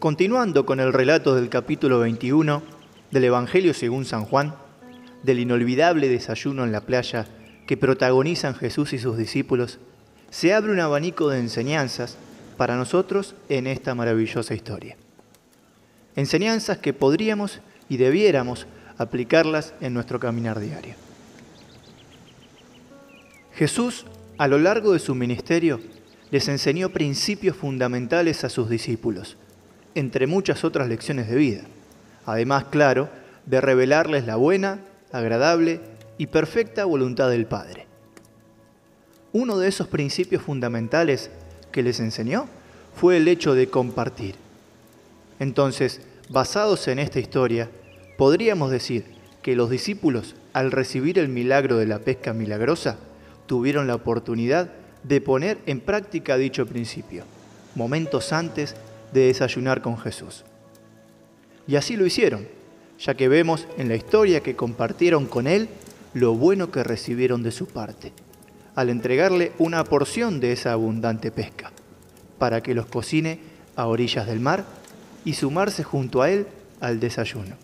Continuando con el relato del capítulo 21 del Evangelio según San Juan, del inolvidable desayuno en la playa que protagonizan Jesús y sus discípulos, se abre un abanico de enseñanzas para nosotros en esta maravillosa historia. Enseñanzas que podríamos y debiéramos aplicarlas en nuestro caminar diario. Jesús, a lo largo de su ministerio, les enseñó principios fundamentales a sus discípulos entre muchas otras lecciones de vida. Además, claro, de revelarles la buena, agradable y perfecta voluntad del Padre. Uno de esos principios fundamentales que les enseñó fue el hecho de compartir. Entonces, basados en esta historia, podríamos decir que los discípulos, al recibir el milagro de la pesca milagrosa, tuvieron la oportunidad de poner en práctica dicho principio, momentos antes de desayunar con Jesús. Y así lo hicieron, ya que vemos en la historia que compartieron con Él lo bueno que recibieron de su parte, al entregarle una porción de esa abundante pesca, para que los cocine a orillas del mar y sumarse junto a Él al desayuno,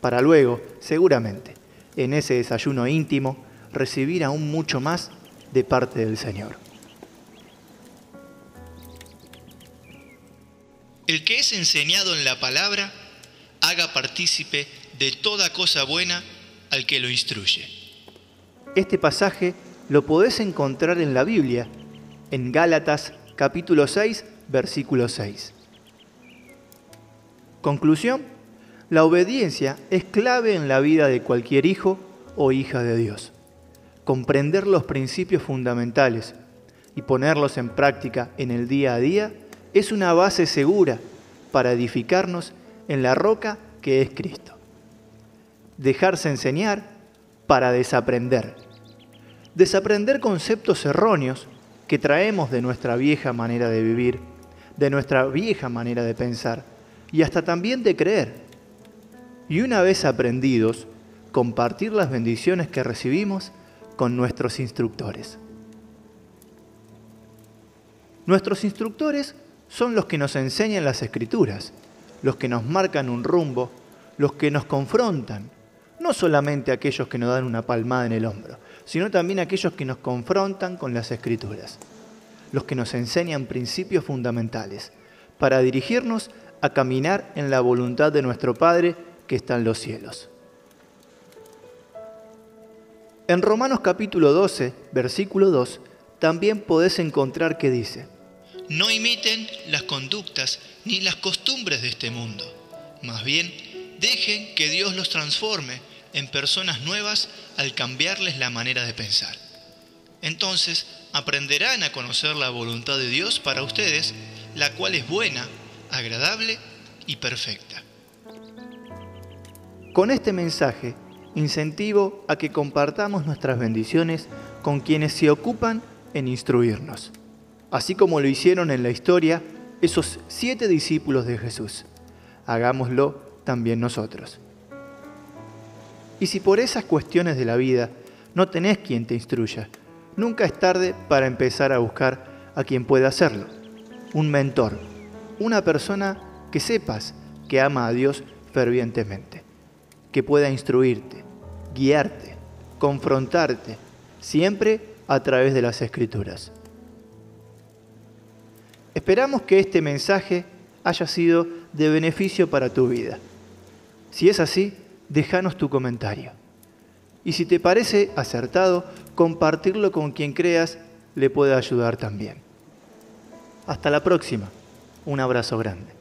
para luego, seguramente, en ese desayuno íntimo, recibir aún mucho más de parte del Señor. El que es enseñado en la palabra, haga partícipe de toda cosa buena al que lo instruye. Este pasaje lo podés encontrar en la Biblia, en Gálatas capítulo 6, versículo 6. Conclusión, la obediencia es clave en la vida de cualquier hijo o hija de Dios. Comprender los principios fundamentales y ponerlos en práctica en el día a día es una base segura para edificarnos en la roca que es Cristo. Dejarse enseñar para desaprender. Desaprender conceptos erróneos que traemos de nuestra vieja manera de vivir, de nuestra vieja manera de pensar y hasta también de creer. Y una vez aprendidos, compartir las bendiciones que recibimos con nuestros instructores. Nuestros instructores son los que nos enseñan las escrituras, los que nos marcan un rumbo, los que nos confrontan, no solamente aquellos que nos dan una palmada en el hombro, sino también aquellos que nos confrontan con las escrituras, los que nos enseñan principios fundamentales para dirigirnos a caminar en la voluntad de nuestro Padre que está en los cielos. En Romanos capítulo 12, versículo 2, también podés encontrar que dice, no imiten las conductas ni las costumbres de este mundo. Más bien, dejen que Dios los transforme en personas nuevas al cambiarles la manera de pensar. Entonces aprenderán a conocer la voluntad de Dios para ustedes, la cual es buena, agradable y perfecta. Con este mensaje, incentivo a que compartamos nuestras bendiciones con quienes se ocupan en instruirnos así como lo hicieron en la historia esos siete discípulos de Jesús. Hagámoslo también nosotros. Y si por esas cuestiones de la vida no tenés quien te instruya, nunca es tarde para empezar a buscar a quien pueda hacerlo. Un mentor, una persona que sepas que ama a Dios fervientemente, que pueda instruirte, guiarte, confrontarte, siempre a través de las escrituras. Esperamos que este mensaje haya sido de beneficio para tu vida. Si es así, déjanos tu comentario. Y si te parece acertado, compartirlo con quien creas le pueda ayudar también. Hasta la próxima. Un abrazo grande.